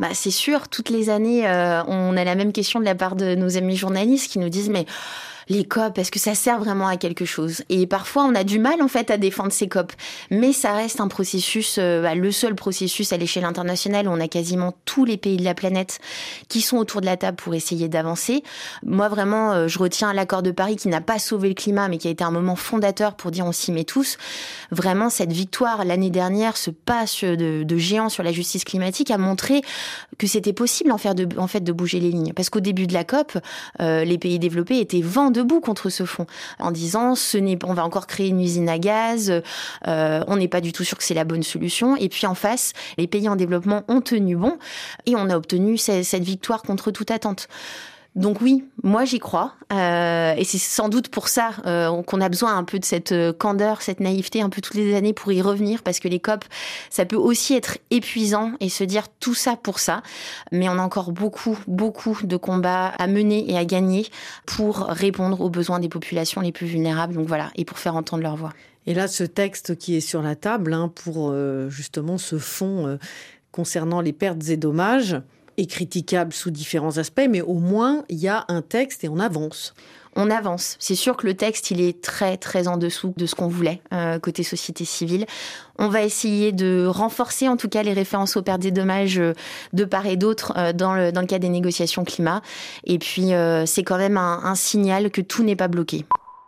Bah, c'est sûr, toutes les années, euh, on a la même question de la part de nos amis journalistes qui nous disent mais les COP, est-ce que ça sert vraiment à quelque chose? Et parfois, on a du mal en fait à défendre ces COP, mais ça reste un processus, euh, bah, le seul processus à l'échelle internationale on a quasiment tous les pays de la planète qui sont autour de la table pour essayer d'avancer. Moi, vraiment, euh, je retiens l'accord de Paris qui n'a pas sauvé le climat, mais qui a été un moment fondateur pour dire on s'y met tous. Vraiment, cette victoire l'année dernière, ce pas de, géant sur la justice climatique a montré que c'était possible en, faire de, en fait de bouger les lignes. Parce qu'au début de la COP, euh, les pays développés étaient vent debout contre ce fonds, en disant ce n'est, on va encore créer une usine à gaz, euh, on n'est pas du tout sûr que c'est la bonne solution. Et puis en face, les pays en développement ont tenu bon et on a obtenu cette, cette victoire contre toute attente. Donc oui, moi j'y crois, euh, et c'est sans doute pour ça euh, qu'on a besoin un peu de cette euh, candeur, cette naïveté un peu toutes les années pour y revenir, parce que les COP, ça peut aussi être épuisant et se dire tout ça pour ça, mais on a encore beaucoup, beaucoup de combats à mener et à gagner pour répondre aux besoins des populations les plus vulnérables, donc voilà, et pour faire entendre leur voix. Et là, ce texte qui est sur la table hein, pour justement ce fonds concernant les pertes et dommages, est critiquable sous différents aspects, mais au moins il y a un texte et on avance. On avance. C'est sûr que le texte, il est très très en dessous de ce qu'on voulait euh, côté société civile. On va essayer de renforcer en tout cas les références aux pertes et dommages euh, de part et d'autre euh, dans, le, dans le cadre des négociations climat. Et puis c'est quand même un signal que tout n'est pas bloqué.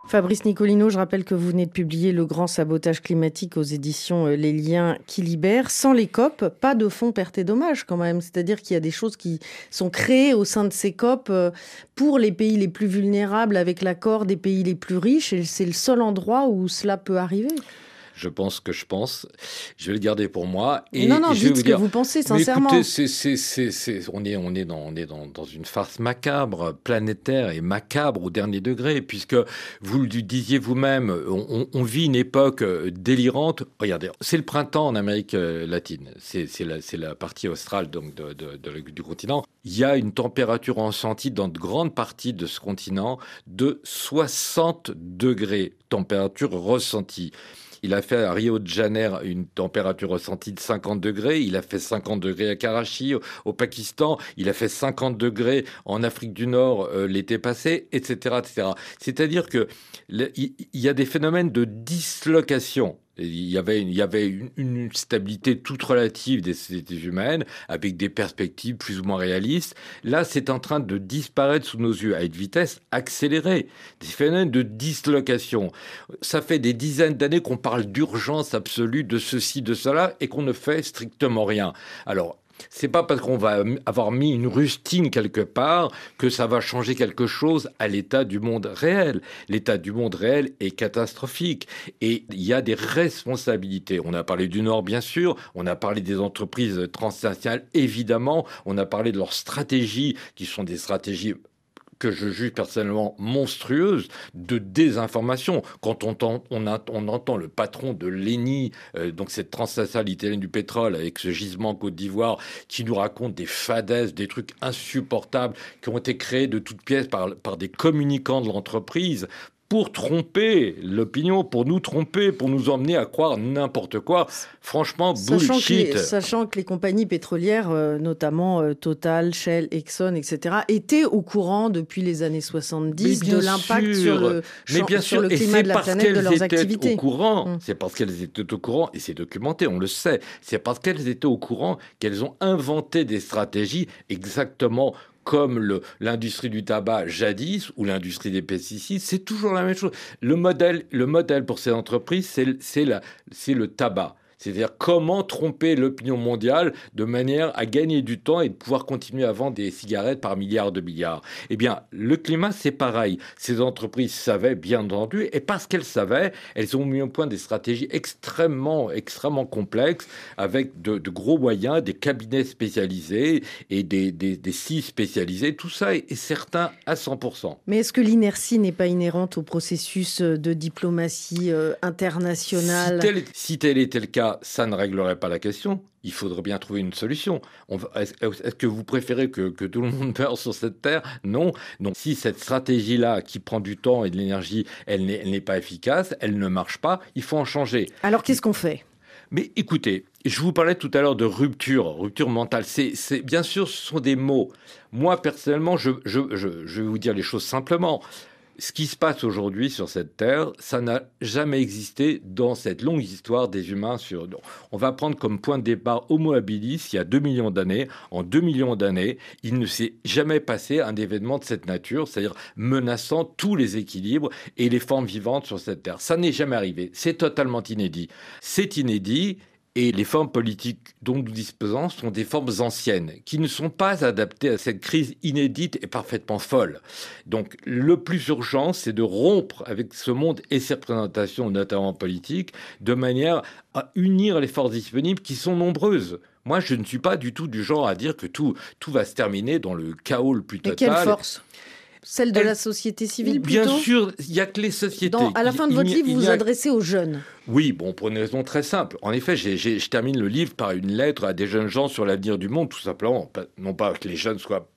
Fabrice Nicolino, je rappelle que vous venez de publier Le grand sabotage climatique aux éditions euh, Les liens qui libèrent. Sans les COP, pas de fonds pertes et dommages quand même. C'est-à-dire qu'il y a des choses qui sont créées au sein de ces COP euh, pour les pays les plus vulnérables avec l'accord des pays les plus riches. Et c'est le seul endroit où cela peut arriver. Je pense que je pense. Je vais le garder pour moi. Et non, non, je vais dites vous ce dire, que vous pensez, sincèrement. écoutez, on est, on est, dans, on est dans, dans une farce macabre, planétaire et macabre au dernier degré, puisque vous le disiez vous-même, on, vit une époque euh, délirante. Regardez, c'est le printemps en Amérique euh, latine. C'est la, la partie australe donc de, de- de- du continent. Il y a une température ressentie dans de grandes parties de ce continent de 60 degrés, température ressentie. Il a fait à Rio de Janeiro une température ressentie de 50 degrés. Il a fait 50 degrés à Karachi, au, Pakistan. Il a fait 50 degrés en Afrique du Nord euh, l'été passé, etc., etc. C'est-à-dire que il y a des phénomènes de dislocation. Il y avait, il y avait une, une stabilité toute relative des sociétés humaines, avec des perspectives plus ou moins réalistes. Là, c'est en train de disparaître sous nos yeux à une vitesse accélérée. Des phénomènes de dislocation. Ça fait des dizaines d'années qu'on parle d'urgence absolue, de ceci, de cela, et qu'on ne fait strictement rien. Alors, c'est pas parce qu'on va avoir mis une rustine quelque part que ça va changer quelque chose à l'état du monde réel. L'état du monde réel est catastrophique et il y a des responsabilités. On a parlé du Nord, bien sûr. On a parlé des entreprises transnationales, évidemment. On a parlé de leurs stratégies qui sont des stratégies que je juge personnellement monstrueuse de désinformation. Quand on, entend- le patron de l'ENI, euh, donc cette transnationale italienne du pétrole, avec ce gisement en Côte d'Ivoire, qui nous raconte des fadaises, des trucs insupportables, qui ont été créés de toutes pièces par, par des communicants de l'entreprise pour tromper l'opinion, pour nous tromper, pour nous emmener à croire n'importe quoi. Franchement, Sachant que, les, bullshit. sachant que les compagnies pétrolières, euh, notamment euh, Total, Shell, Exxon, etc., étaient au courant depuis les années 70 Mais bien de l'impact sur le, Mais bien sur sûr, le et climat c'est de la parce planète de qu'elles leurs étaient activités. au courant. Mm. C'est parce qu'elles étaient au courant et c'est documenté, on le sait. C'est parce qu'elles étaient au courant qu'elles ont inventé des stratégies exactement comme l'industrie du tabac jadis ou l'industrie des pesticides, c'est toujours la même chose. Le modèle, le modèle pour ces entreprises, c'est le tabac. C'est-à-dire comment tromper l'opinion mondiale de manière à gagner du temps et de pouvoir continuer à vendre des cigarettes par milliards de milliards. Eh bien, le climat, c'est pareil. Ces entreprises savaient, bien entendu, et parce qu'elles savaient, elles ont mis au point des stratégies extrêmement, extrêmement complexes, avec de, de gros moyens, des cabinets spécialisés et des, des, spécialisés. Tout ça est, est certain à 100%. Mais est-ce que l'inertie n'est pas inhérente au processus euh, de diplomatie euh, internationale? Si tel, si tel était le cas, ça ne réglerait pas la question. Il faudrait bien trouver une solution. Est-ce que vous préférez que, que tout le monde meure sur cette terre? Non. Donc, si cette stratégie-là, qui prend du temps et de l'énergie, elle n'est pas efficace, elle ne marche pas, il faut en changer. Alors qu'est-ce qu'on fait? Mais écoutez, je vous parlais tout à l'heure de rupture, rupture mentale. C'est, c'est- bien sûr, ce sont des mots. Moi, personnellement, je, je, je, je vais vous dire les choses simplement. Ce qui se passe aujourd'hui sur cette terre, ça n'a jamais existé dans cette longue histoire des humains sur. On va prendre comme point de départ Homo habilis il y a 2 millions d'années. En 2 millions d'années, il ne s'est jamais passé un événement de cette nature, c'est-à-dire menaçant tous les équilibres et les formes vivantes sur cette terre. Ça n'est jamais arrivé. C'est totalement inédit. C'est inédit. Et les formes politiques dont nous disposons sont des formes anciennes, qui ne sont pas adaptées à cette crise inédite et parfaitement folle. Donc le plus urgent, c'est de rompre avec ce monde et ses représentations, notamment politiques, de manière à unir les forces disponibles qui sont nombreuses. Moi, je ne suis pas du tout du genre à dire que tout, tout va se terminer dans le chaos le plus Et total. quelle force? Celle de Elle- la société civile plutôt? Bien sûr, il n'y a que les sociétés. Dans- à la fin de votre livre, vous vous adressez aux jeunes. Oui, bon, pour une raison très simple. En effet, j'ai- je termine le livre par une lettre à des jeunes gens sur l'avenir du monde, tout simplement. Non pas que les jeunes soient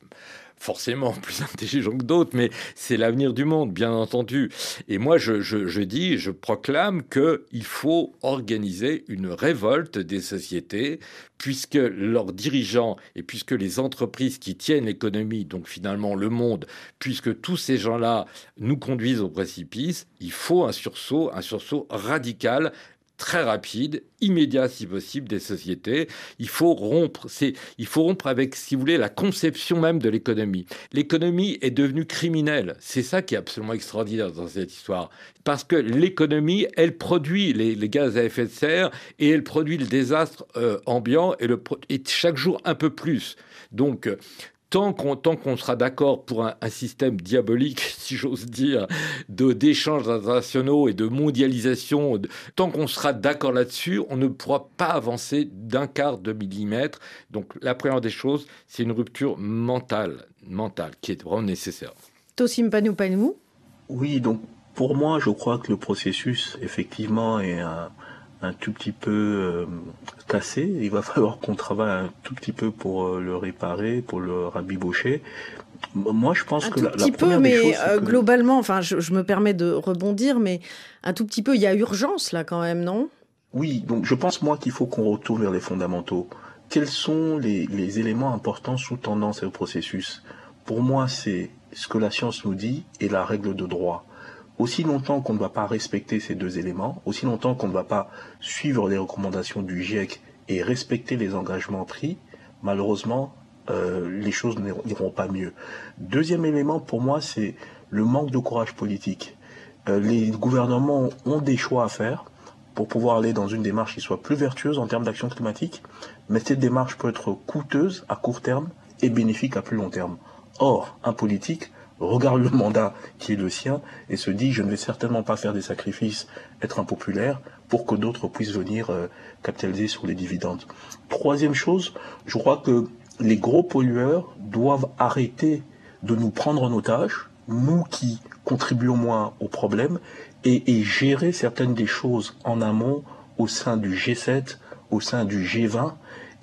forcément plus intelligents que d'autres, mais c'est l'avenir du monde, bien entendu. Et moi, je, je- dis, je proclame qu'il faut organiser une révolte des sociétés, puisque leurs dirigeants et puisque les entreprises qui tiennent l'économie, donc finalement le monde, puisque tous ces gens-là nous conduisent au précipice, il faut un sursaut, un sursaut radical très rapide, immédiat si possible des sociétés. Il faut rompre, c'est, il faut rompre avec, si vous voulez, la conception même de l'économie. L'économie est devenue criminelle. C'est ça qui est absolument extraordinaire dans cette histoire. Parce que l'économie, elle produit les, gaz à effet de serre et elle produit le désastre euh, ambiant et, le, et chaque jour un peu plus. Donc, Tant qu'on, tant qu'on sera d'accord pour un, un système diabolique, si j'ose dire, de, d'échanges internationaux et de mondialisation, de- tant qu'on sera d'accord là-dessus, on ne pourra pas avancer d'un quart de millimètre. Donc la première des choses, c'est une rupture mentale, mentale, qui est vraiment nécessaire. Tosim Panou Panou Oui, donc pour moi, je crois que le processus, effectivement, est un, un tout petit peu euh, cassé. Il va falloir qu'on travaille un tout petit peu pour euh, le réparer, pour le rabibocher. Moi, je pense un que tout la, la petit peu, mais choses, euh, que- globalement, enfin, je, je me permets de rebondir, mais un tout petit peu, il y a urgence là quand même, non? Oui, donc je pense moi qu'il faut qu'on retourne vers les fondamentaux. Quels sont les, les éléments importants sous-tendant ce processus? Pour moi, c'est ce que la science nous dit et la règle de droit. Aussi longtemps qu'on ne va pas respecter ces deux éléments, aussi longtemps qu'on ne va pas suivre les recommandations du GIEC et respecter les engagements pris, malheureusement, euh, les choses n'iront pas mieux. Deuxième élément, pour moi, c'est le manque de courage politique. Euh, les gouvernements ont des choix à faire pour pouvoir aller dans une démarche qui soit plus vertueuse en termes d'action climatique, mais cette démarche peut être coûteuse à court terme et bénéfique à plus long terme. Or, un politique regarde le mandat qui est le sien et se dit je ne vais certainement pas faire des sacrifices, être impopulaire, pour que d'autres puissent venir euh, capitaliser sur les dividendes. Troisième chose, je crois que les gros pollueurs doivent arrêter de nous prendre en otage, nous qui contribuons moins au problème, et, gérer certaines des choses en amont au sein du G7, au sein du G20,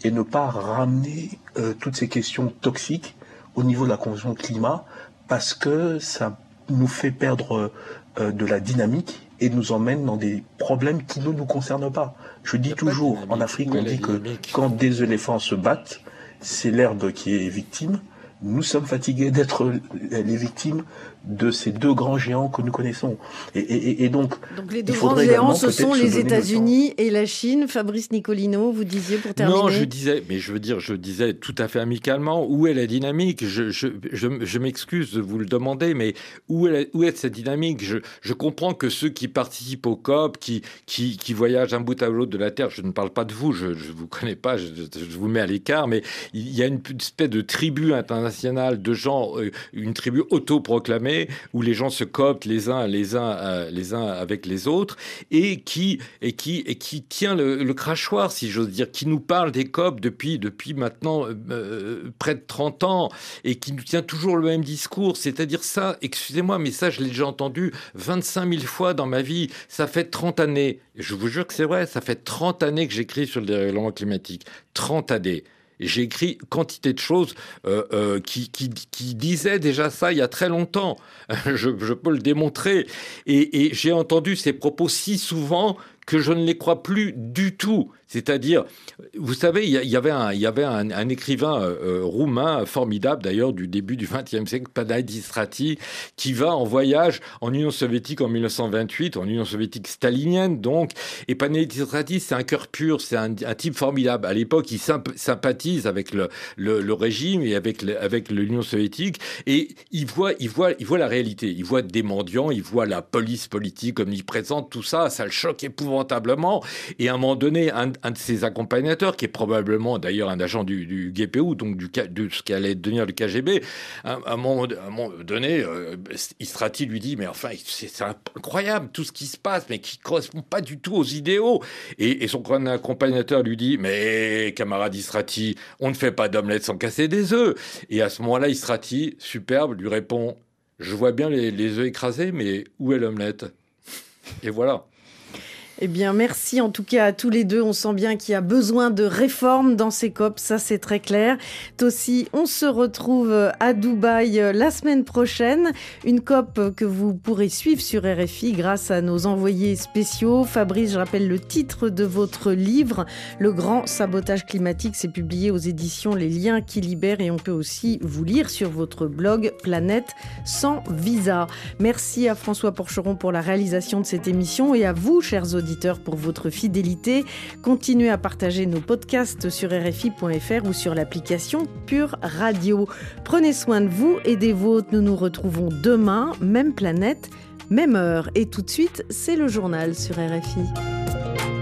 et ne pas ramener euh, toutes ces questions toxiques au niveau de la convention climat, parce que ça nous fait perdre euh, de la dynamique et nous emmène dans des problèmes qui ne nous concernent pas. Je dis toujours, en Afrique, on dit que quand des éléphants se battent, c'est l'herbe qui est victime. Nous sommes fatigués d'être les victimes de ces deux grands géants que nous connaissons. Et, et- et donc, Donc les deux grands géants, ce sont les. États-Unis et la Chine. Fabrice Nicolino, vous disiez pour terminer. Non, je disais, mais je veux dire, je disais tout à fait amicalement, où est la dynamique? Je, je, je, je m'excuse de vous le demander, mais où est, la- où est cette dynamique? Je, je comprends que ceux qui participent au COP, qui, qui, qui voyagent d'un bout à l'autre de la Terre, je ne parle pas de vous, je ne vous connais pas, je, je vous mets à l'écart, mais il y a une espèce de tribu internationale de gens, euh, une tribu autoproclamée, où les gens se cooptent les uns, les uns, euh, les uns avec les autres, et qui, et qui, et qui tient le, crachoir, si j'ose dire, qui nous parle des COP depuis, depuis maintenant euh, euh, près de 30 ans, et qui nous tient toujours le même discours. C'est-à-dire ça, excusez-moi, mais ça, je l'ai déjà entendu 25 000 fois dans ma vie. Ça fait 30 années. Je vous jure que c'est vrai, ça fait 30 années que j'écris sur le dérèglement climatique. 30 années. Et J'ai écrit quantité de choses euh, euh, qui, disaient déjà ça il y a très longtemps. Je, peux le démontrer. Et j'ai entendu ces propos si souvent que je ne les crois plus du tout. C'est-à-dire, vous savez, il y, avait un, écrivain euh, euh, roumain formidable d'ailleurs du début du XXe siècle, Panay Strati, qui va en voyage en Union soviétique en 1928, en Union soviétique stalinienne donc. Et Panay Strati, c'est un cœur pur, c'est un, type formidable. À l'époque, il symp- sympathise avec le, régime et avec le- avec l'Union soviétique, et il voit, il voit, la réalité. Il voit des mendiants, il voit la police politique omniprésente, tout ça, ça le choque Et à un moment donné, un, de ses accompagnateurs, qui est probablement d'ailleurs un agent du, du GPU, donc du, de ce qu'allait devenir le KGB, à, un, moment, donné, euh, Istrati lui dit, mais enfin, c'est incroyable tout ce qui se passe, mais qui correspond pas du tout aux idéaux. Et, et son accompagnateur lui dit, mais camarade Istrati, on ne fait pas d'omelette sans casser des œufs. Et à ce moment-là, Istrati, superbe, lui répond, je vois bien les œufs écrasés, mais où est l'omelette? Et voilà. Eh bien, merci en tout cas à tous les deux. On sent bien qu'il y a besoin de réformes dans ces COP, ça c'est très clair. Aussi, on se retrouve à Dubaï euh, la semaine prochaine. Une COP que vous pourrez suivre sur RFI grâce à nos envoyés spéciaux. Fabrice, je rappelle le titre de votre livre, Le grand sabotage climatique. C'est publié aux éditions Les liens qui libèrent et on peut aussi vous lire sur votre blog Planète sans visa. Merci à François Porcheron pour la réalisation de cette émission et à vous, chers auditeurs, pour votre fidélité. Continuez à partager nos podcasts sur RFI.fr ou sur l'application Pure Radio. Prenez soin de vous et des vôtres. Nous nous retrouvons demain, même planète, même heure. Et tout de suite, c'est le journal sur RFI.